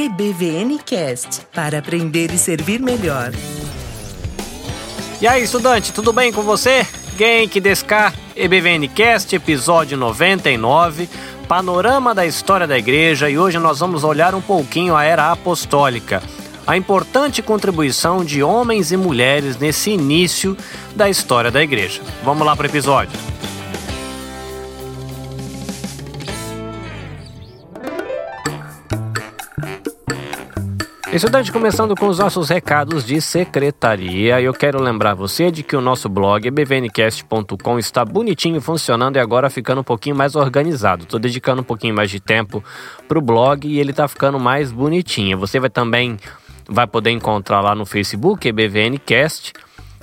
EBVNcast para aprender e servir melhor. E aí, estudante, tudo bem com você? Genki Descar, EBVNcast, episódio 99, panorama da história da igreja e hoje nós vamos olhar um pouquinho a era apostólica, a importante contribuição de homens e mulheres nesse início da história da igreja. Vamos lá para o episódio. Estudante, começando com os nossos recados de secretaria, eu quero lembrar você de que o nosso blog bvncast.com está bonitinho funcionando e agora ficando um pouquinho mais organizado. Estou dedicando um pouquinho mais de tempo para o blog e ele está ficando mais bonitinho. Você vai também vai poder encontrar lá no Facebook bvncast.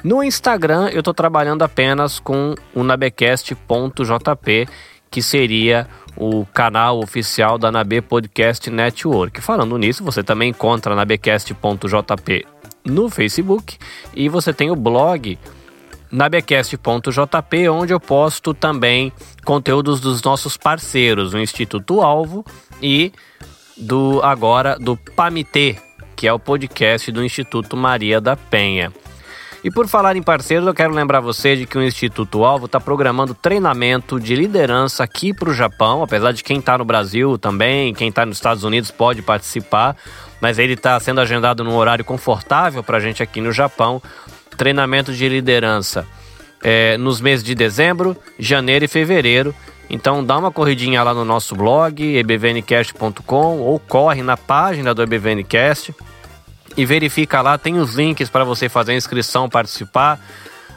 No Instagram eu estou trabalhando apenas com o nabecast.jp, que seria o canal oficial da NAB Podcast Network. Falando nisso, você também encontra nabecast.jp no Facebook e você tem o blog nabecast.jp, onde eu posto também conteúdos dos nossos parceiros, o Instituto Alvo e do agora do PAMITê, que é o podcast do Instituto Maria da Penha. E por falar em parceiros, eu quero lembrar você de que o Instituto Alvo está programando treinamento de liderança aqui para o Japão, apesar de quem está no Brasil também, quem está nos Estados Unidos pode participar, mas ele está sendo agendado num horário confortável para a gente aqui no Japão. Treinamento de liderança é, nos meses de dezembro, janeiro e fevereiro. Então dá uma corridinha lá no nosso blog, ebvncast.com ou corre na página do EBVNcast e verifica lá, tem os links para você fazer a inscrição, participar,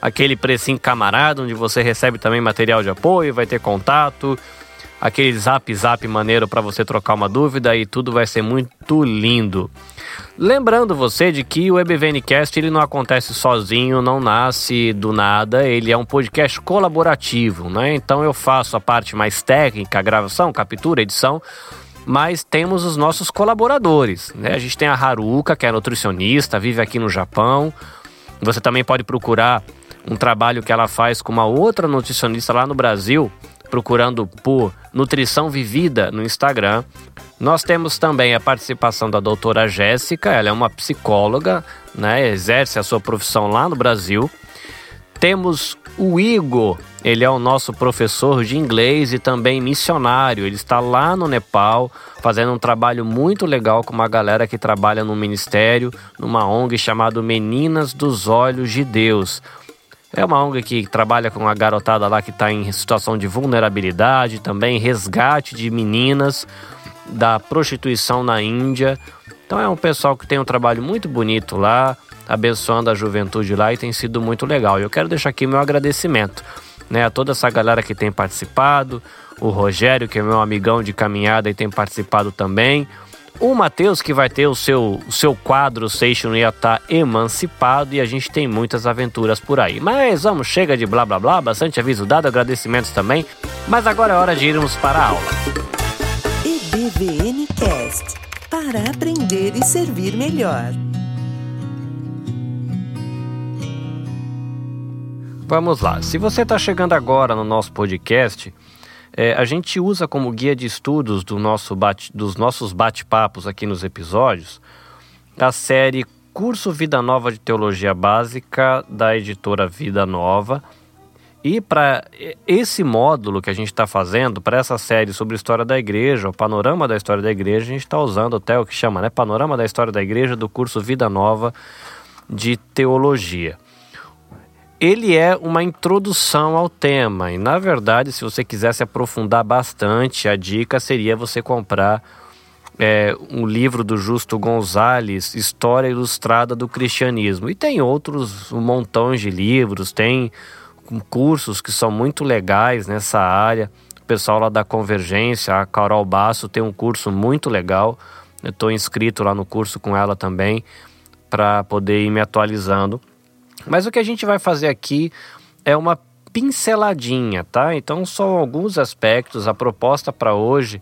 aquele precinho camarada, onde você recebe também material de apoio, vai ter contato, aquele zap zap maneiro para você trocar uma dúvida e tudo vai ser muito lindo. Lembrando você de que o EBVNcast ele não acontece sozinho, não nasce do nada, ele é um podcast colaborativo, né? Então eu faço a parte mais técnica, gravação, captura, edição, mas temos os nossos colaboradores. Né? A gente tem a Haruka, que é nutricionista, vive aqui no Japão. Você também pode procurar um trabalho que ela faz com uma outra nutricionista lá no Brasil, procurando por Nutrição Vivida no Instagram. Nós temos também a participação da doutora Jéssica, ela é uma psicóloga, né? exerce a sua profissão lá no Brasil. Temos o Igor, ele é o nosso professor de inglês e também missionário. Ele está lá no Nepal fazendo um trabalho muito legal com uma galera que trabalha no ministério, numa ONG chamada Meninas dos Olhos de Deus. É uma ONG que trabalha com a garotada lá que está em situação de vulnerabilidade, também resgate de meninas da prostituição na Índia. Então é um pessoal que tem um trabalho muito bonito lá, abençoando a juventude lá e tem sido muito legal. E eu quero deixar aqui meu agradecimento né, a toda essa galera que tem participado, o Rogério, que é meu amigão de caminhada e tem participado também, o Matheus, que vai ter o seu, o seu quadro Seixo ia estar emancipado e a gente tem muitas aventuras por aí. Mas vamos, chega de blá blá blá, bastante aviso dado, agradecimentos também. Mas agora é hora de irmos para a aula. EBVN Cast para aprender e servir melhor. Vamos lá. Se você está chegando agora no nosso podcast, é, a gente usa como guia de estudos do nosso bate, dos nossos bate-papos aqui nos episódios a série Curso Vida Nova de Teologia Básica da editora Vida Nova. E para esse módulo que a gente está fazendo, para essa série sobre história da igreja, o panorama da história da igreja, a gente está usando até o que chama, né? Panorama da história da igreja do curso Vida Nova de Teologia ele é uma introdução ao tema. E na verdade, se você quiser se aprofundar bastante, a dica seria você comprar é, um livro do Justo Gonzalez, História Ilustrada do Cristianismo. E tem outros, um montão de livros, tem cursos que são muito legais nessa área. O pessoal lá da Convergência, a Carol Basso, tem um curso muito legal. Eu estou inscrito lá no curso com ela também, para poder ir me atualizando. Mas o que a gente vai fazer aqui é uma pinceladinha, tá? Então são alguns aspectos. A proposta para hoje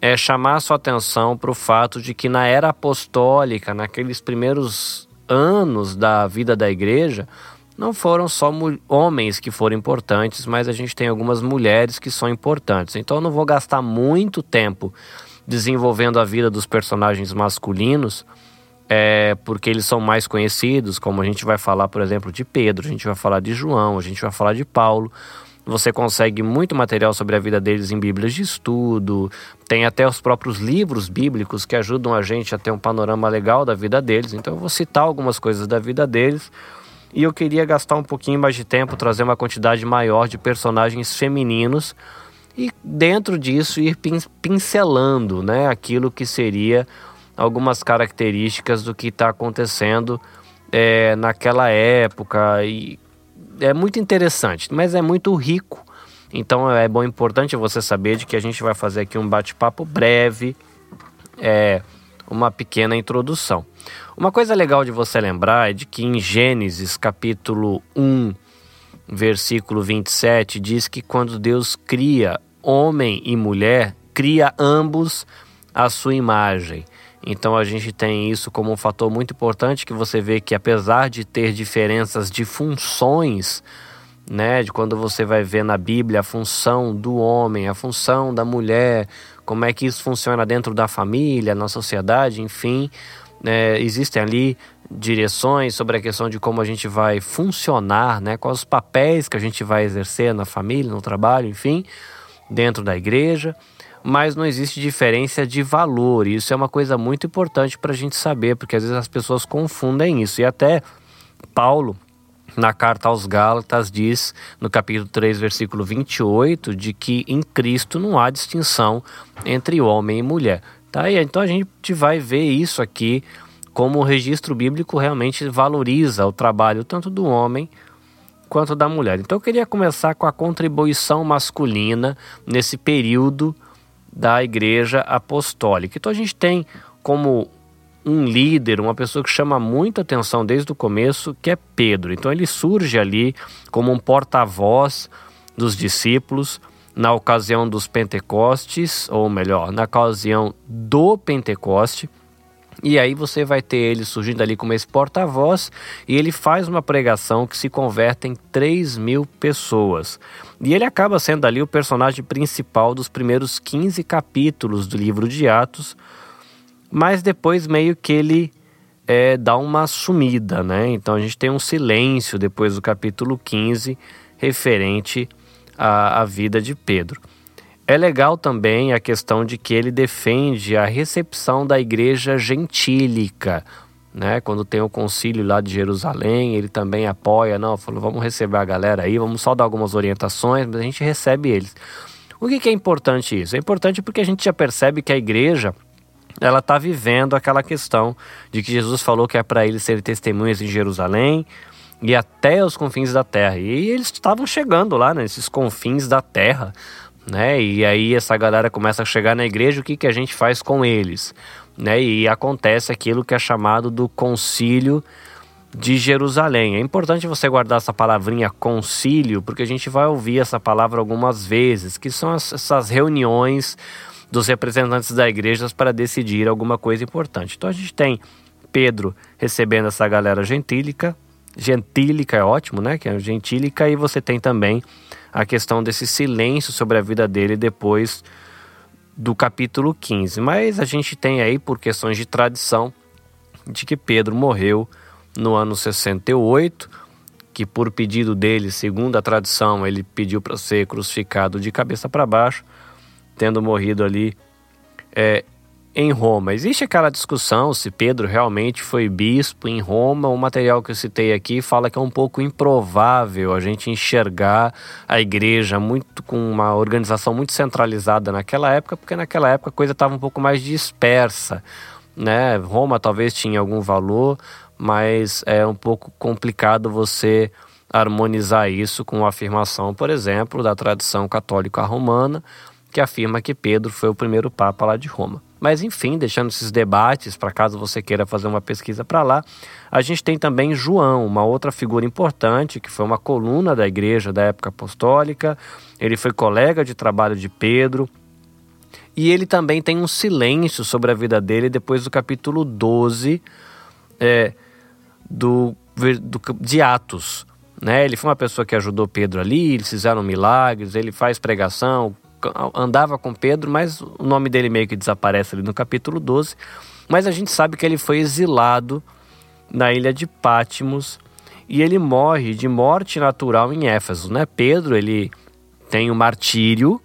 é chamar a sua atenção para o fato de que na era apostólica, naqueles primeiros anos da vida da igreja, não foram só homens que foram importantes, mas a gente tem algumas mulheres que são importantes. Então eu não vou gastar muito tempo desenvolvendo a vida dos personagens masculinos, é, porque eles são mais conhecidos, como a gente vai falar, por exemplo, de Pedro, a gente vai falar de João, a gente vai falar de Paulo. Você consegue muito material sobre a vida deles em Bíblias de estudo, tem até os próprios livros bíblicos que ajudam a gente a ter um panorama legal da vida deles. Então eu vou citar algumas coisas da vida deles. E eu queria gastar um pouquinho mais de tempo, trazer uma quantidade maior de personagens femininos e dentro disso ir pincelando né, aquilo que seria algumas características do que está acontecendo é, naquela época. E é muito interessante, mas é muito rico. Então é bom importante você saber de que a gente vai fazer aqui um bate-papo breve, é, uma pequena introdução. Uma coisa legal de você lembrar é de que em Gênesis capítulo 1, versículo 27, diz que quando Deus cria homem e mulher, cria ambos a sua imagem. Então a gente tem isso como um fator muito importante que você vê que apesar de ter diferenças de funções, né, de quando você vai ver na Bíblia a função do homem, a função da mulher, como é que isso funciona dentro da família, na sociedade, enfim, né, existem ali direções sobre a questão de como a gente vai funcionar, né, quais os papéis que a gente vai exercer na família, no trabalho, enfim, dentro da igreja mas não existe diferença de valor. Isso é uma coisa muito importante para a gente saber, porque às vezes as pessoas confundem isso. E até Paulo, na carta aos Gálatas, diz no capítulo 3, versículo 28, de que em Cristo não há distinção entre homem e mulher. Tá? E então a gente vai ver isso aqui como o registro bíblico realmente valoriza o trabalho tanto do homem quanto da mulher. Então eu queria começar com a contribuição masculina nesse período da Igreja Apostólica. Então a gente tem como um líder, uma pessoa que chama muita atenção desde o começo, que é Pedro. Então ele surge ali como um porta-voz dos discípulos na ocasião dos Pentecostes, ou melhor, na ocasião do Pentecoste. E aí você vai ter ele surgindo ali como esse porta-voz e ele faz uma pregação que se converte em 3 mil pessoas. E ele acaba sendo ali o personagem principal dos primeiros 15 capítulos do livro de Atos, mas depois meio que ele é, dá uma sumida, né? Então a gente tem um silêncio depois do capítulo 15 referente à, à vida de Pedro. É legal também a questão de que ele defende a recepção da igreja gentílica. Né? Quando tem o concílio lá de Jerusalém, ele também apoia, não, falou, vamos receber a galera aí, vamos só dar algumas orientações, mas a gente recebe eles. O que, que é importante isso? É importante porque a gente já percebe que a igreja ela está vivendo aquela questão de que Jesus falou que é para eles serem testemunhas em Jerusalém e até os confins da terra. E eles estavam chegando lá nesses confins da terra né? E aí essa galera começa a chegar na igreja, o que, que a gente faz com eles? Né? E acontece aquilo que é chamado do concílio de Jerusalém. É importante você guardar essa palavrinha concílio, porque a gente vai ouvir essa palavra algumas vezes, que são essas reuniões dos representantes da igreja para decidir alguma coisa importante. Então a gente tem Pedro recebendo essa galera gentílica, gentílica é ótimo, né? Que é gentílica, e você tem também a questão desse silêncio sobre a vida dele depois do capítulo 15. Mas a gente tem aí, por questões de tradição, de que Pedro morreu no ano 68, que por pedido dele, segundo a tradição, ele pediu para ser crucificado de cabeça para baixo, tendo morrido ali é, em Roma. Existe aquela discussão se Pedro realmente foi bispo em Roma. O material que eu citei aqui fala que é um pouco improvável a gente enxergar a igreja muito com uma organização muito centralizada naquela época, porque naquela época a coisa estava um pouco mais dispersa. Né? Roma talvez tinha algum valor, mas é um pouco complicado você harmonizar isso com a afirmação, por exemplo, da tradição católica romana, que afirma que Pedro foi o primeiro papa lá de Roma. Mas enfim, deixando esses debates para caso você queira fazer uma pesquisa para lá, a gente tem também João, uma outra figura importante que foi uma coluna da igreja da época apostólica. Ele foi colega de trabalho de Pedro. E ele também tem um silêncio sobre a vida dele depois do capítulo 12 é, do, do, de Atos. Né? Ele foi uma pessoa que ajudou Pedro ali, eles fizeram milagres, ele faz pregação, andava com Pedro, mas o nome dele meio que desaparece ali no capítulo 12. Mas a gente sabe que ele foi exilado na ilha de Pátimos e ele morre de morte natural em Éfeso, né? Pedro, ele tem o martírio,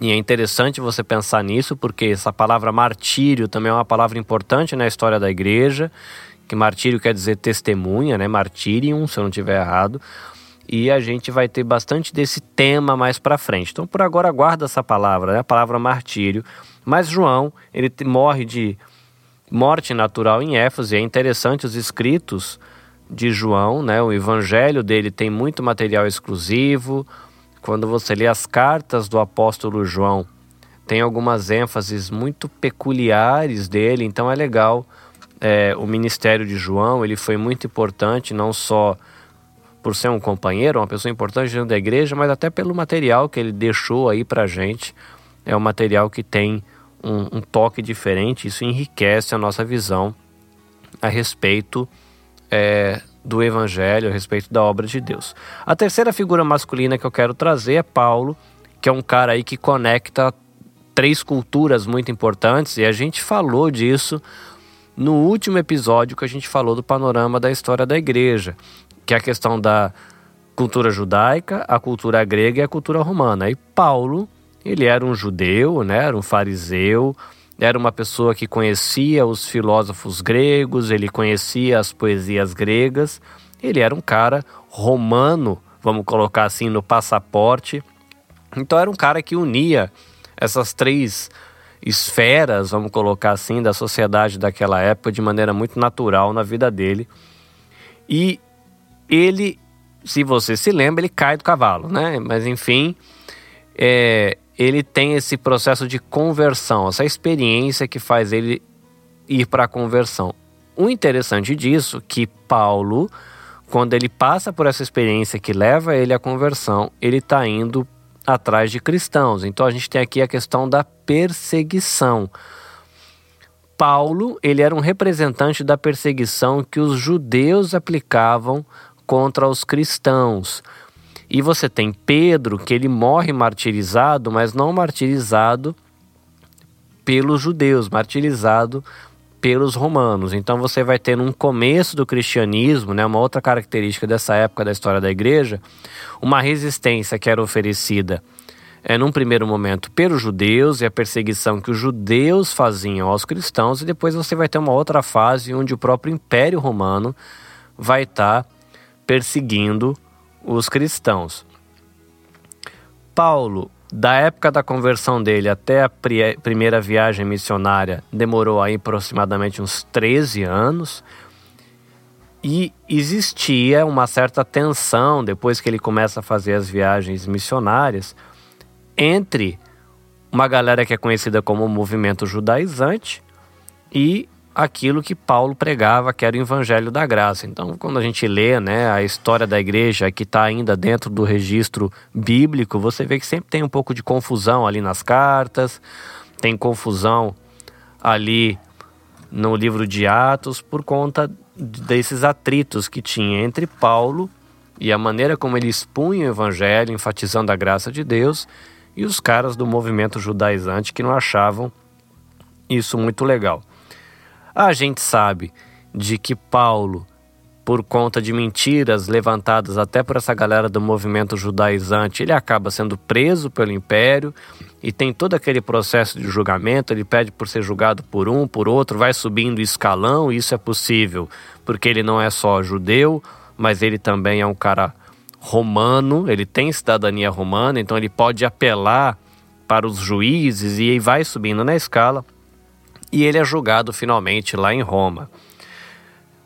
e é interessante você pensar nisso, porque essa palavra martírio também é uma palavra importante na história da igreja, que martírio quer dizer testemunha, né? Martirium, se eu não estiver errado. E a gente vai ter bastante desse tema mais para frente. Então, por agora, guarda essa palavra, né? a palavra martírio. Mas João, ele morre de morte natural em Éfeso, e é interessante os escritos de João, né? O evangelho dele tem muito material exclusivo. Quando você lê as cartas do apóstolo João, tem algumas ênfases muito peculiares dele, então é legal. É, o ministério de João ele foi muito importante, não só por ser um companheiro, uma pessoa importante dentro da igreja, mas até pelo material que ele deixou aí para gente. É um material que tem um, um toque diferente, isso enriquece a nossa visão a respeito é, do Evangelho, a respeito da obra de Deus. A terceira figura masculina que eu quero trazer é Paulo, que é um cara aí que conecta três culturas muito importantes e a gente falou disso no último episódio que a gente falou do panorama da história da igreja, que é a questão da cultura judaica, a cultura grega e a cultura romana. E Paulo, ele era um judeu, né, era um fariseu, era uma pessoa que conhecia os filósofos gregos, ele conhecia as poesias gregas, ele era um cara romano, vamos colocar assim, no passaporte. Então era um cara que unia essas três esferas, vamos colocar assim, da sociedade daquela época de maneira muito natural na vida dele. E ele, se você se lembra, ele cai do cavalo, né? Mas enfim, é, ele tem esse processo de conversão, essa experiência que faz ele ir para a conversão. O interessante disso que Paulo, quando ele passa por essa experiência que leva ele à conversão, ele está indo atrás de cristãos. Então a gente tem aqui a questão da perseguição. Paulo, ele era um representante da perseguição que os judeus aplicavam contra os cristãos. E você tem Pedro, que ele morre martirizado, mas não martirizado pelos judeus, martirizado pelos romanos. Então você vai ter no começo do cristianismo, né, uma outra característica dessa época da história da igreja, uma resistência que era oferecida é, num primeiro momento pelos judeus e a perseguição que os judeus faziam aos cristãos, e depois você vai ter uma outra fase onde o próprio Império Romano vai estar tá perseguindo os cristãos. Paulo, da época da conversão dele até a primeira viagem missionária, demorou aí aproximadamente uns 13 anos. E existia uma certa tensão depois que ele começa a fazer as viagens missionárias entre uma galera que é conhecida como movimento judaizante e aquilo que Paulo pregava, que era o evangelho da graça. Então, quando a gente lê né, a história da igreja, que está ainda dentro do registro bíblico, você vê que sempre tem um pouco de confusão ali nas cartas, tem confusão ali no livro de Atos, por conta desses atritos que tinha entre Paulo e a maneira como ele expunha o evangelho, enfatizando a graça de Deus, e os caras do movimento judaizante que não achavam isso muito legal. A gente sabe de que Paulo, por conta de mentiras levantadas até por essa galera do movimento judaizante, ele acaba sendo preso pelo império e tem todo aquele processo de julgamento. Ele pede por ser julgado por um, por outro, vai subindo escalão. E isso é possível porque ele não é só judeu, mas ele também é um cara romano, ele tem cidadania romana, então ele pode apelar para os juízes e vai subindo na escala e ele é julgado finalmente lá em Roma.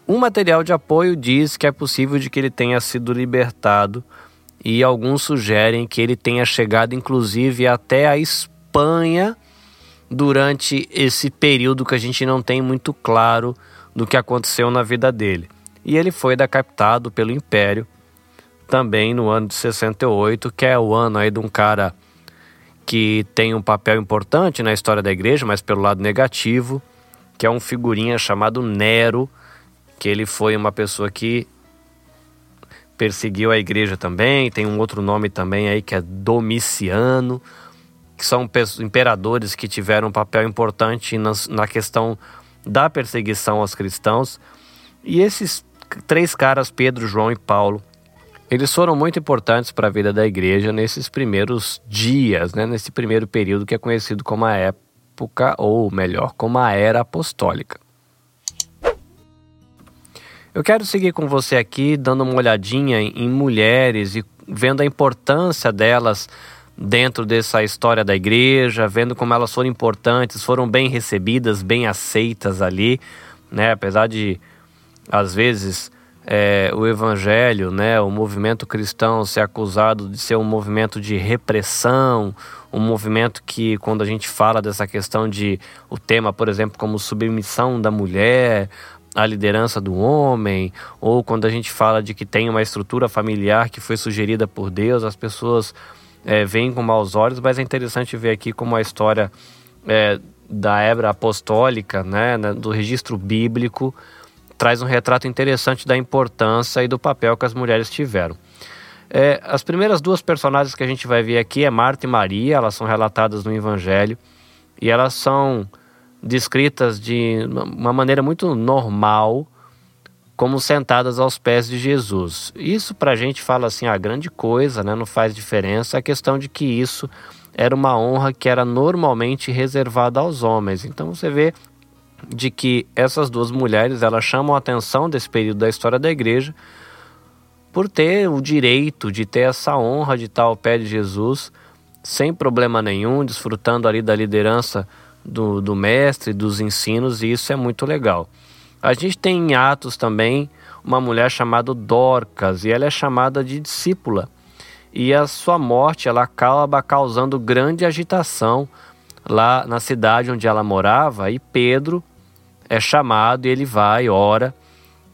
Um material de apoio diz que é possível de que ele tenha sido libertado e alguns sugerem que ele tenha chegado inclusive até a Espanha durante esse período que a gente não tem muito claro do que aconteceu na vida dele. E ele foi decapitado pelo Império também no ano de 68, que é o ano aí de um cara que tem um papel importante na história da igreja, mas pelo lado negativo, que é um figurinha chamado Nero, que ele foi uma pessoa que perseguiu a igreja também, tem um outro nome também aí que é Domiciano. que são imperadores que tiveram um papel importante na, na questão da perseguição aos cristãos. E esses três caras, Pedro, João e Paulo, eles foram muito importantes para a vida da igreja nesses primeiros dias, né? nesse primeiro período que é conhecido como a época, ou melhor, como a era apostólica. Eu quero seguir com você aqui, dando uma olhadinha em mulheres e vendo a importância delas dentro dessa história da igreja, vendo como elas foram importantes, foram bem recebidas, bem aceitas ali, né? Apesar de às vezes é, o evangelho, né, o movimento cristão ser acusado de ser um movimento de repressão, um movimento que quando a gente fala dessa questão de o tema, por exemplo, como submissão da mulher, a liderança do homem, ou quando a gente fala de que tem uma estrutura familiar que foi sugerida por Deus, as pessoas é, veem com maus olhos, mas é interessante ver aqui como a história é, da hebra apostólica, né, do registro bíblico, traz um retrato interessante da importância e do papel que as mulheres tiveram. É, as primeiras duas personagens que a gente vai ver aqui é Marta e Maria, elas são relatadas no Evangelho e elas são descritas de uma maneira muito normal, como sentadas aos pés de Jesus. Isso para a gente fala assim, a grande coisa, né? não faz diferença, a questão de que isso era uma honra que era normalmente reservada aos homens. Então você vê de que essas duas mulheres elas chamam a atenção desse período da história da igreja por ter o direito de ter essa honra de estar ao pé de Jesus sem problema nenhum, desfrutando ali da liderança do, do mestre, dos ensinos, e isso é muito legal. A gente tem em Atos também uma mulher chamada Dorcas, e ela é chamada de discípula. E a sua morte ela acaba causando grande agitação lá na cidade onde ela morava, e Pedro é chamado e ele vai, ora,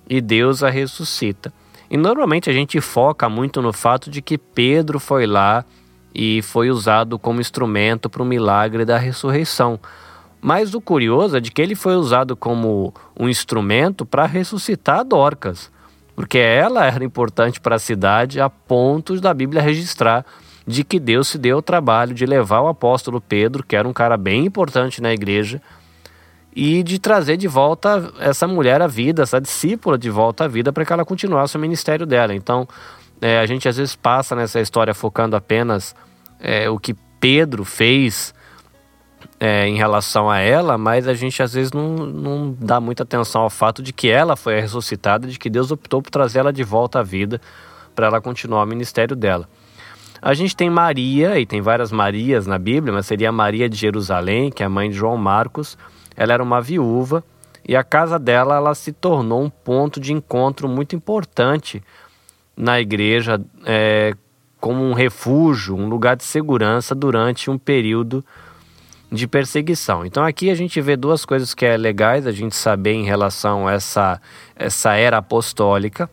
e Deus a ressuscita. E normalmente a gente foca muito no fato de que Pedro foi lá e foi usado como instrumento para o milagre da ressurreição. Mas o curioso é de que ele foi usado como um instrumento para ressuscitar Dorcas, porque ela era importante para a cidade a ponto da Bíblia registrar de que Deus se deu o trabalho de levar o apóstolo Pedro, que era um cara bem importante na igreja, e de trazer de volta essa mulher à vida, essa discípula de volta à vida, para que ela continuasse o ministério dela. Então, é, a gente às vezes passa nessa história focando apenas é, o que Pedro fez é, em relação a ela, mas a gente às vezes não, não dá muita atenção ao fato de que ela foi ressuscitada, de que Deus optou por trazer ela de volta à vida para ela continuar o ministério dela. A gente tem Maria, e tem várias Marias na Bíblia, mas seria a Maria de Jerusalém, que é a mãe de João Marcos. Ela era uma viúva e a casa dela ela se tornou um ponto de encontro muito importante na igreja, é, como um refúgio, um lugar de segurança durante um período de perseguição. Então aqui a gente vê duas coisas que é legais a gente saber em relação a essa, essa era apostólica,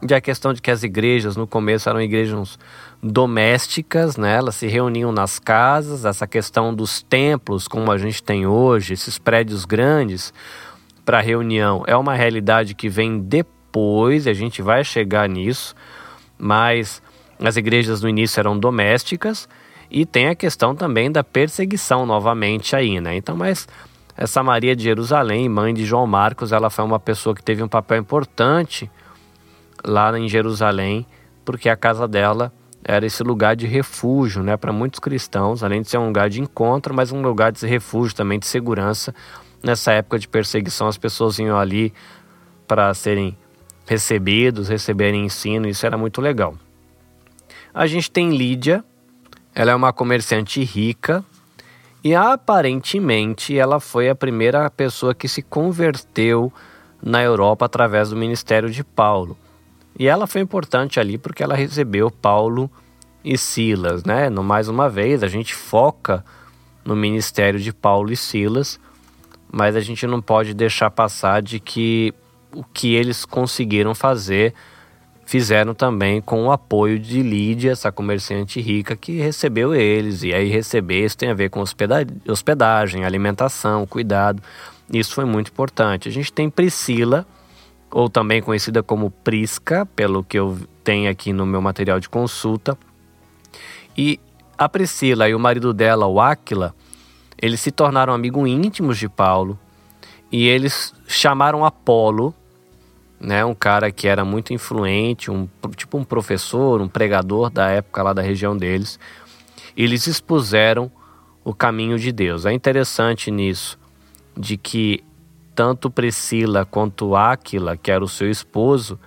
de a questão de que as igrejas no começo eram igrejas domésticas, né? elas se reuniam nas casas, essa questão dos templos como a gente tem hoje, esses prédios grandes para reunião é uma realidade que vem depois, a gente vai chegar nisso, mas as igrejas no início eram domésticas e tem a questão também da perseguição novamente aí, né? Então, mas essa Maria de Jerusalém, mãe de João Marcos, ela foi uma pessoa que teve um papel importante lá em Jerusalém, porque a casa dela era esse lugar de refúgio, né, para muitos cristãos, além de ser um lugar de encontro, mas um lugar de refúgio também de segurança. Nessa época de perseguição, as pessoas iam ali para serem recebidos, receberem ensino, isso era muito legal. A gente tem Lídia, ela é uma comerciante rica e aparentemente ela foi a primeira pessoa que se converteu na Europa através do ministério de Paulo. E ela foi importante ali porque ela recebeu Paulo e Silas, né? No, mais uma vez, a gente foca no ministério de Paulo e Silas, mas a gente não pode deixar passar de que o que eles conseguiram fazer fizeram também com o apoio de Lídia, essa comerciante rica que recebeu eles. E aí receber isso tem a ver com hospedagem, alimentação, cuidado. Isso foi muito importante. A gente tem Priscila, ou também conhecida como Prisca, pelo que eu tenho aqui no meu material de consulta. E A Priscila e o marido dela, o Áquila, eles se tornaram amigos íntimos de Paulo e eles chamaram Apolo, né, um cara que era muito influente, um tipo um professor, um pregador da época lá da região deles. Eles expuseram o caminho de Deus. É interessante nisso de que tanto Priscila quanto Áquila, que era o seu esposo,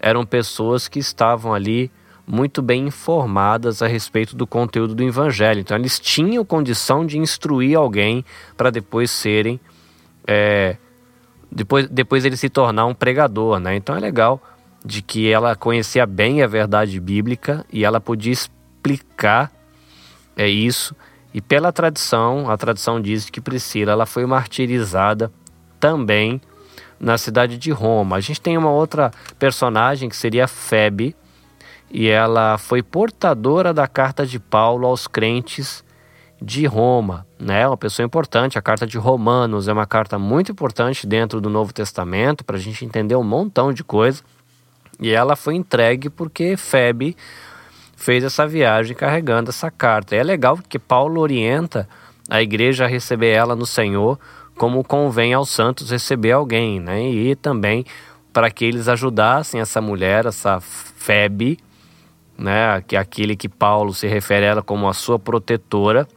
eram pessoas que estavam ali muito bem informadas a respeito do conteúdo do evangelho. Então, eles tinham condição de instruir alguém para depois serem. É, depois, depois ele se tornar um pregador, né? Então é legal de que ela conhecia bem a verdade bíblica e ela podia explicar é isso. E pela tradição, a tradição diz que Priscila ela foi martirizada também na cidade de Roma. A gente tem uma outra personagem que seria Febe, e ela foi portadora da carta de Paulo aos crentes de Roma, né? Uma pessoa importante. A carta de Romanos é uma carta muito importante dentro do Novo Testamento para a gente entender um montão de coisa. E ela foi entregue porque Febe fez essa viagem carregando essa carta. E é legal porque Paulo orienta a igreja a receber ela no Senhor como convém aos santos receber alguém, né? E também para que eles ajudassem essa mulher, essa Febe, né, que é aquele que Paulo se refere a ela como a sua protetora,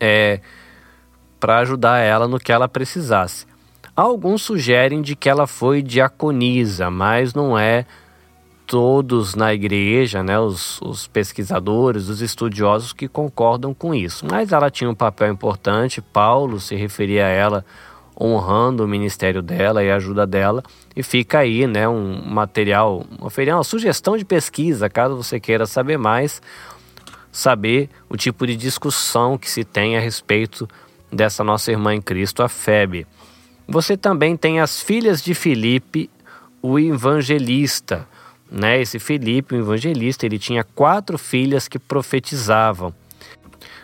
é, para ajudar ela no que ela precisasse. Alguns sugerem de que ela foi diaconisa, mas não é todos na igreja, né, os, os pesquisadores, os estudiosos que concordam com isso. Mas ela tinha um papel importante, Paulo se referia a ela honrando o ministério dela e a ajuda dela. E fica aí, né, um material, uma, uma sugestão de pesquisa, caso você queira saber mais, saber o tipo de discussão que se tem a respeito dessa nossa irmã em Cristo, a Febe. Você também tem as filhas de Filipe, o evangelista. Né? Esse Filipe, o evangelista, ele tinha quatro filhas que profetizavam.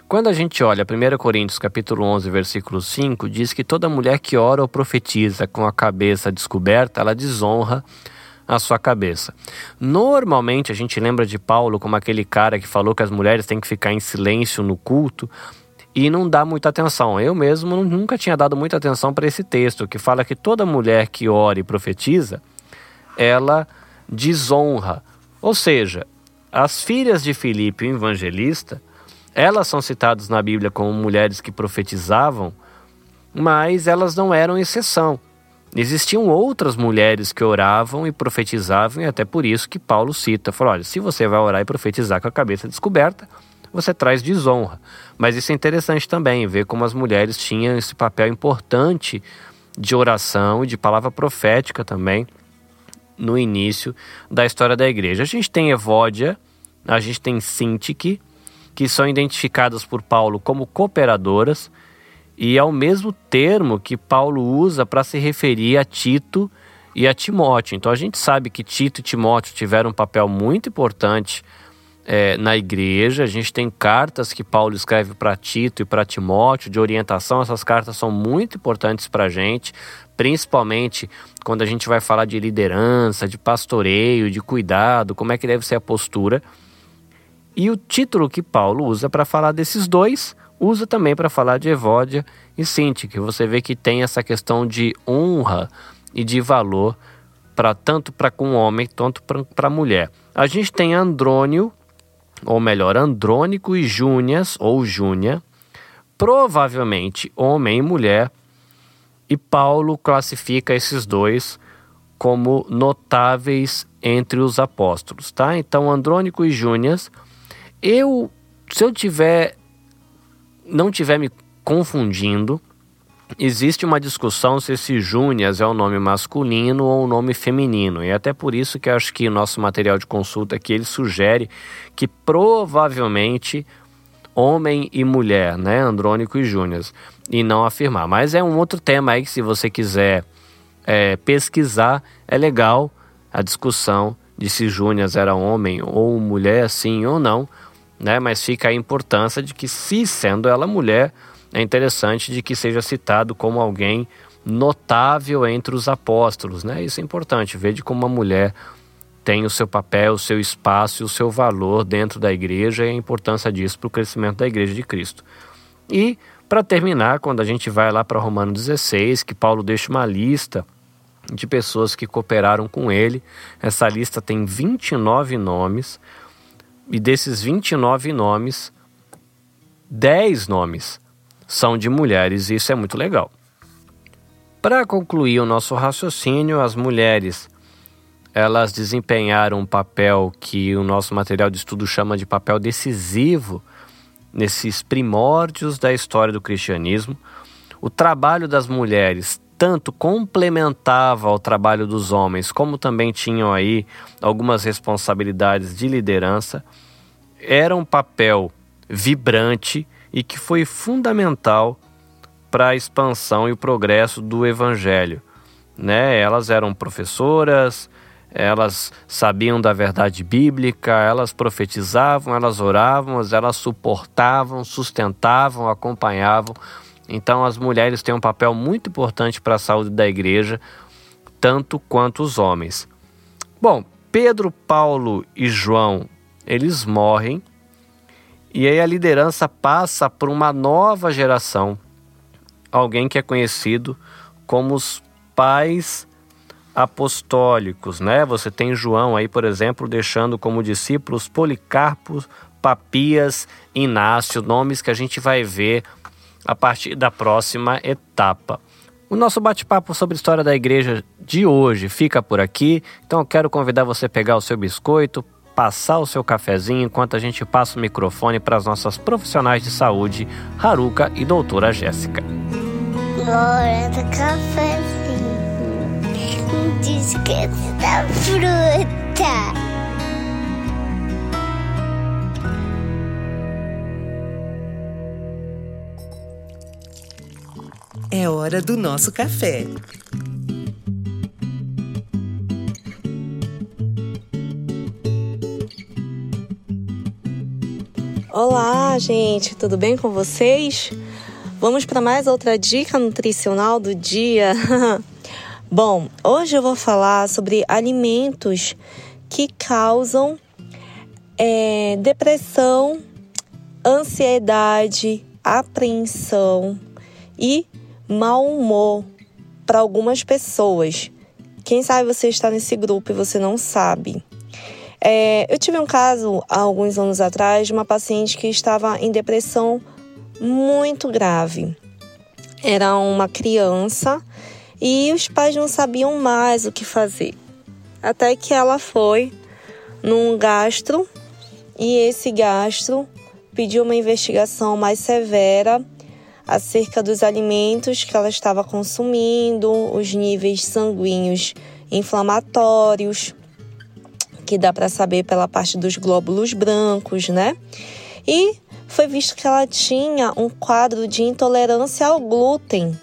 Quando a gente olha 1 Coríntios capítulo 11, versículo 5, diz que toda mulher que ora ou profetiza com a cabeça descoberta, ela desonra a sua cabeça. Normalmente a gente lembra de Paulo como aquele cara que falou que as mulheres têm que ficar em silêncio no culto e não dá muita atenção. Eu mesmo nunca tinha dado muita atenção para esse texto que fala que toda mulher que ora e profetiza, ela desonra. Ou seja, as filhas de Filipe, o evangelista, elas são citadas na Bíblia como mulheres que profetizavam, mas elas não eram exceção. Existiam outras mulheres que oravam e profetizavam, e até por isso que Paulo cita: falou, olha, se você vai orar e profetizar com a cabeça descoberta, você traz desonra. Mas isso é interessante também, ver como as mulheres tinham esse papel importante de oração e de palavra profética também no início da história da igreja. A gente tem Evódia, a gente tem Sintique, que são identificadas por Paulo como cooperadoras, e é o mesmo termo que Paulo usa para se referir a Tito e a Timóteo. Então a gente sabe que Tito e Timóteo tiveram um papel muito importante é, na igreja. A gente tem cartas que Paulo escreve para Tito e para Timóteo de orientação. Essas cartas são muito importantes para a gente, principalmente quando a gente vai falar de liderança, de pastoreio, de cuidado, como é que deve ser a postura. E o título que Paulo usa para falar desses dois, usa também para falar de Evódia e Sinti, que você vê que tem essa questão de honra e de valor para tanto para com o homem, tanto para a mulher. A gente tem Andrônio, ou melhor, Andrônico e Júnias, ou Júnia, provavelmente homem e mulher, e Paulo classifica esses dois como notáveis entre os apóstolos, tá? Então, Andrônico e Júnias eu, se eu tiver, não tiver me confundindo, existe uma discussão se esse Júnias é um nome masculino ou um nome feminino. E é até por isso que acho que nosso material de consulta aqui ele sugere que provavelmente homem e mulher, né, Andrônico e Júnias, e não afirmar. Mas é um outro tema aí que se você quiser é, pesquisar, é legal a discussão de se Júnias era homem ou mulher, sim ou não né? Mas fica a importância de que, se sendo ela mulher, é interessante de que seja citado como alguém notável entre os apóstolos, né? Isso é importante, ver de como uma mulher tem o seu papel, o seu espaço e o seu valor dentro da igreja e a importância disso para o crescimento da igreja de Cristo. E, para terminar, quando a gente vai lá para Romano 16, que Paulo deixa uma lista de pessoas que cooperaram com ele, essa lista tem 29 nomes, e desses 29 nomes, 10 nomes são de mulheres, e isso é muito legal. Para concluir o nosso raciocínio, as mulheres elas desempenharam um papel que o nosso material de estudo chama de papel decisivo nesses primórdios da história do cristianismo. O trabalho das mulheres tanto complementava ao trabalho dos homens, como também tinham aí algumas responsabilidades de liderança. Era um papel vibrante e que foi fundamental para a expansão e o progresso do evangelho. Né? Elas eram professoras, elas sabiam da verdade bíblica, elas profetizavam, elas oravam, elas suportavam, sustentavam, acompanhavam. Então, as mulheres têm um papel muito importante para a saúde da igreja, tanto quanto os homens. Bom, Pedro, Paulo e João, eles morrem, e aí a liderança passa por uma nova geração, alguém que é conhecido como os pais apostólicos, né? Você tem João aí, por exemplo, deixando como discípulos Policarpo, Papias, Inácio, nomes que a gente vai ver a partir da próxima etapa. O nosso bate-papo sobre a história da igreja de hoje fica por aqui, então eu quero convidar você a pegar o seu biscoito, passar o seu cafezinho enquanto a gente passa o microfone para as nossas profissionais de saúde, Haruka e doutora Jéssica. Hora do cafezinho. Não te esquece da fruta. É hora do nosso café. Olá, gente, tudo bem com vocês? Vamos para mais outra dica nutricional do dia. Bom, hoje eu vou falar sobre alimentos que causam é, depressão, ansiedade, apreensão e mau humor para algumas pessoas. Quem sabe você está nesse grupo e você não sabe. É, eu tive um caso há alguns anos atrás de uma paciente que estava em depressão muito grave. Era uma criança e os pais não sabiam mais o que fazer. Até que ela foi num gastro e esse gastro pediu uma investigação mais severa acerca dos alimentos que ela estava consumindo, os níveis sanguíneos inflamatórios, que dá para saber pela parte dos glóbulos brancos, né? E foi visto que ela tinha um quadro de intolerância ao glúten.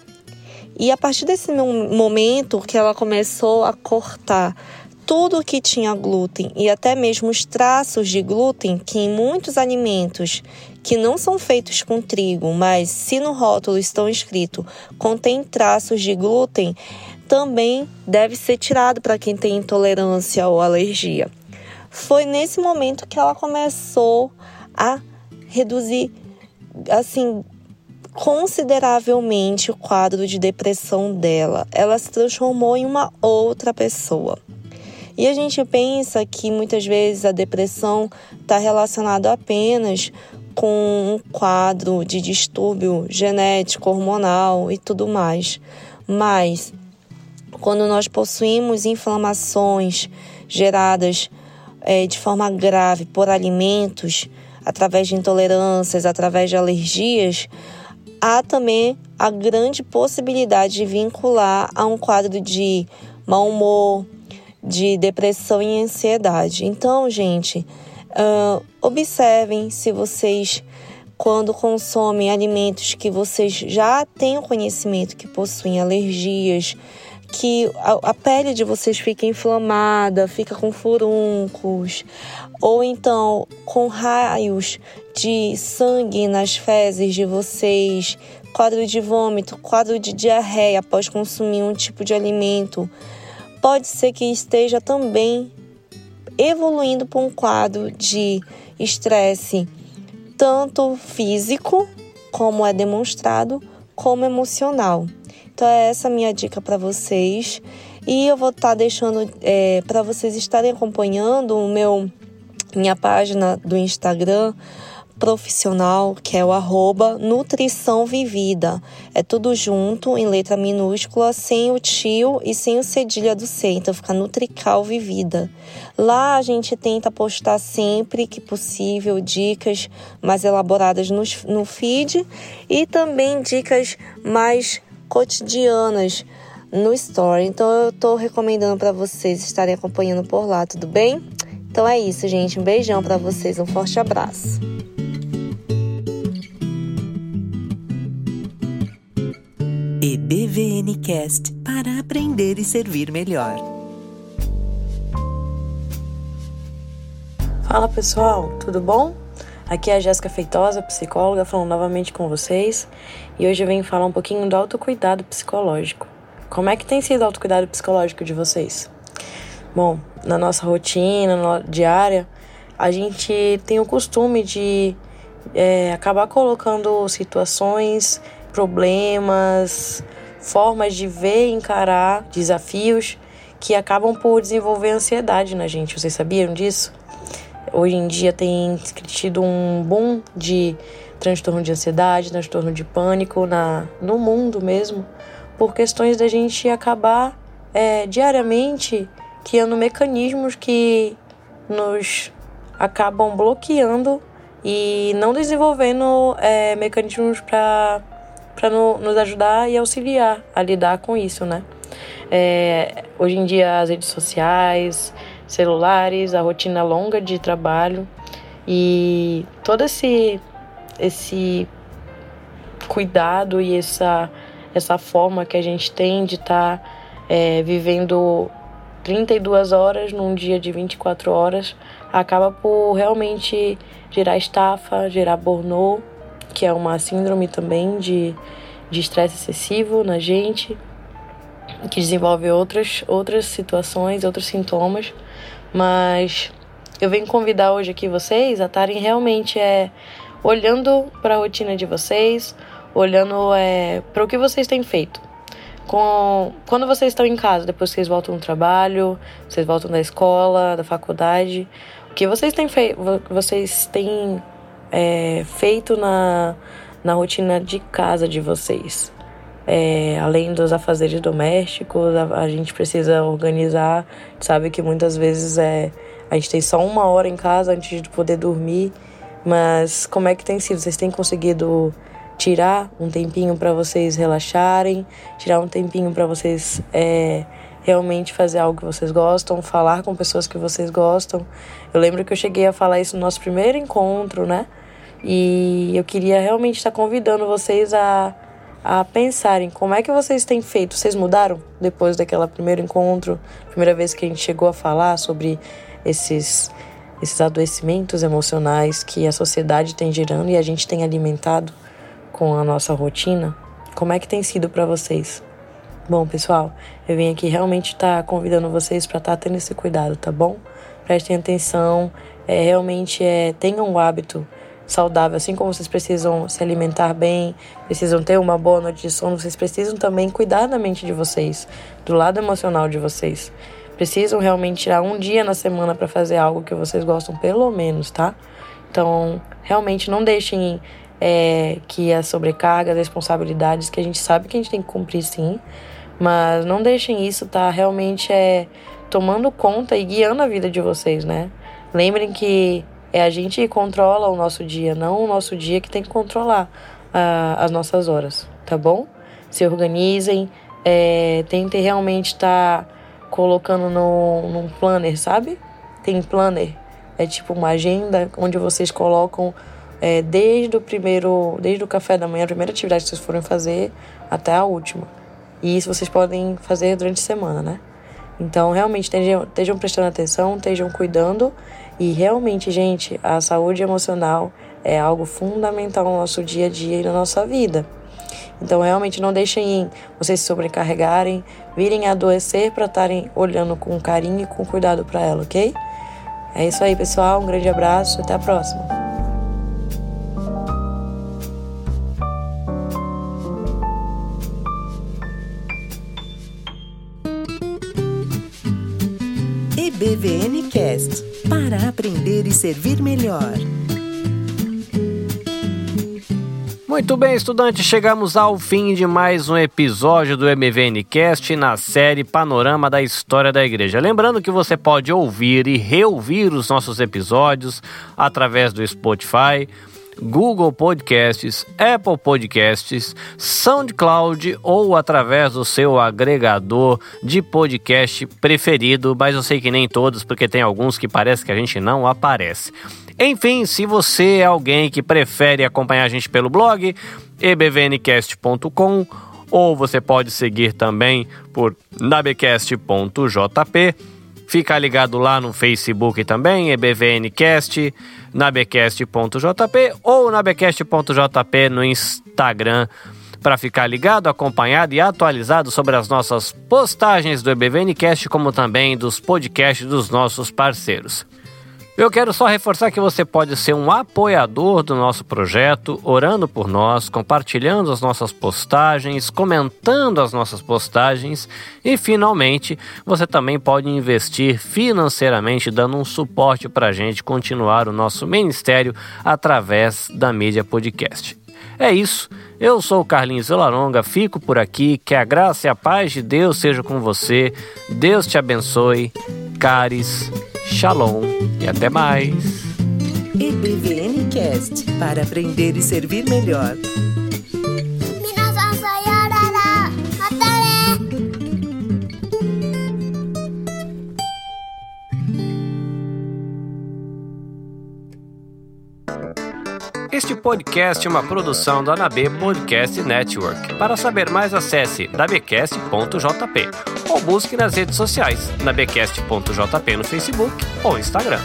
E a partir desse momento que ela começou a cortar tudo que tinha glúten e até mesmo os traços de glúten, que em muitos alimentos que não são feitos com trigo, mas se no rótulo estão escrito contém traços de glúten, também deve ser tirado para quem tem intolerância ou alergia. Foi nesse momento que ela começou a reduzir assim consideravelmente o quadro de depressão dela. Ela se transformou em uma outra pessoa. E a gente pensa que muitas vezes a depressão está relacionada apenas com um quadro de distúrbio genético, hormonal e tudo mais. Mas quando nós possuímos inflamações geradas é, de forma grave por alimentos, através de intolerâncias, através de alergias, há também a grande possibilidade de vincular a um quadro de mau humor, de depressão e ansiedade. Então, gente, uh, observem se vocês, quando consomem alimentos que vocês já têm o conhecimento que possuem alergias, que a, a, pele de vocês fica inflamada, fica com furuncos, ou então com raios de sangue nas fezes de vocês, quadro de vômito, quadro de diarreia após consumir um tipo de alimento, pode ser que esteja também evoluindo para um quadro de estresse tanto físico, como é demonstrado, como emocional. Então é essa minha dica para vocês. E eu vou estar tá deixando é, para vocês estarem acompanhando o meu minha página do Instagram profissional, que é o arroba Nutrição Vivida. É tudo junto, em letra minúscula, sem o tio e sem o cedilha do C, então fica Nutrical Vivida. Lá a gente tenta postar sempre que possível dicas mais elaboradas no, no feed e também dicas mais cotidianas no Story. Então eu estou recomendando para vocês estarem acompanhando por lá, tudo bem? Então é isso, gente. Um beijão para vocês, um forte abraço. EBVNcast para aprender e servir melhor. Fala pessoal, tudo bom? Aqui é a Jéssica Feitosa, psicóloga, falando novamente com vocês. E hoje eu venho falar um pouquinho do autocuidado psicológico. Como é que tem sido o autocuidado psicológico de vocês? Bom, na nossa rotina diária, a gente tem o costume de é, acabar colocando situações, problemas, formas de ver e encarar desafios que acabam por desenvolver ansiedade na gente. Vocês sabiam disso? Hoje em dia tem tido um boom de transtorno de ansiedade, transtorno de pânico na, no mundo mesmo, por questões da gente acabar é, diariamente criando mecanismos que nos acabam bloqueando e não desenvolvendo é, mecanismos para no, nos ajudar e auxiliar a lidar com isso, né? É, hoje em dia as redes sociais, celulares, a rotina longa de trabalho e todo esse esse cuidado e essa essa forma que a gente tem de estar tá, é, vivendo 32 horas num dia de 24 horas acaba por realmente gerar estafa, gerar burnout, que é uma síndrome também de estresse excessivo na gente, que desenvolve outras outras situações, outros sintomas, mas eu venho convidar hoje aqui vocês a estarem realmente é olhando para a rotina de vocês, olhando é, para o que vocês têm feito. Com, quando vocês estão em casa, depois que vocês voltam do trabalho, vocês voltam da escola, da faculdade, o que vocês têm, fei vocês têm é, feito na, na rotina de casa de vocês? É, além dos afazeres domésticos, a, a, gente precisa organizar. Sabe que muitas vezes é, a gente tem só uma hora em casa antes de poder dormir mas como é que tem sido? Vocês têm conseguido tirar um tempinho para vocês relaxarem, tirar um tempinho para vocês é, realmente fazer algo que vocês gostam, falar com pessoas que vocês gostam. Eu lembro que eu cheguei a falar isso no nosso primeiro encontro, né? E eu queria realmente estar convidando vocês a, a pensarem como é que vocês têm feito. Vocês mudaram depois daquele primeiro encontro, primeira vez que a gente chegou a falar sobre esses esses adoecimentos emocionais que a sociedade tem gerando e a gente tem alimentado com a nossa rotina, como é que tem sido para vocês? Bom, pessoal, eu vim aqui realmente estar tá convidando vocês para estar tá tendo esse cuidado, tá bom? Prestem atenção, é, realmente é, tenham um hábito saudável, assim como vocês precisam se alimentar bem, precisam ter uma boa noite de sono, vocês precisam também cuidar da mente de vocês, do lado emocional de vocês precisam realmente tirar um dia na semana para fazer algo que vocês gostam, pelo menos, tá? Então, realmente não deixem é, que a sobrecarga, as responsabilidades, que a gente sabe que a gente tem que cumprir sim, mas não deixem isso tá realmente é, tomando conta e guiando a vida de vocês, né? Lembrem que é a gente que controla o nosso dia, não o nosso dia que tem que controlar uh, as nossas horas, tá bom? Se organizem, é, tentem realmente estar. Tá colocando no, num planner, sabe? Tem planner, é tipo uma agenda onde vocês colocam é, desde o primeiro, desde o café da manhã, a primeira atividade que vocês forem fazer, até a última. E isso vocês podem fazer durante a semana, né? Então, realmente, estejam, estejam prestando atenção, estejam cuidando. E realmente, gente, a saúde emocional é algo fundamental no nosso dia a dia e na nossa vida. Então, realmente, não deixem vocês se sobrecarregarem, virem adoecer para estarem olhando com carinho e com cuidado para ela, ok? É isso aí, pessoal. Um grande abraço. Até a próxima. EBVN Cast para aprender e servir melhor. Muito bem, estudantes, chegamos ao fim de mais um episódio do MVNcast na série Panorama da História da Igreja. Lembrando que você pode ouvir e reouvir os nossos episódios através do Spotify, Google Podcasts, Apple Podcasts, SoundCloud ou através do seu agregador de podcast preferido, mas eu sei que nem todos, porque tem alguns que parece que a gente não aparece. Enfim, se você é alguém que prefere acompanhar a gente pelo blog, ebvncast.com, ou você pode seguir também por nabecast.jp. Fica ligado lá no Facebook também, ebvncast, nabecast.jp ou nabecast.jp no Instagram para ficar ligado, acompanhado e atualizado sobre as nossas postagens do EBVNcast, como também dos podcasts dos nossos parceiros. Eu quero só reforçar que você pode ser um apoiador do nosso projeto, orando por nós, compartilhando as nossas postagens, comentando as nossas postagens e, finalmente, você também pode investir financeiramente, dando um suporte para a gente continuar o nosso ministério através da mídia podcast. É isso. Eu sou o Carlinhos Zelaronga, fico por aqui. Que a graça e a paz de Deus seja com você. Deus te abençoe. Caris. Shalom e até mais. EBVN Cast para aprender e servir melhor. Este podcast é uma produção da NAB Podcast Network. Para saber mais, acesse nabcast.jp ou busque nas redes sociais nabcast.jp no Facebook ou Instagram.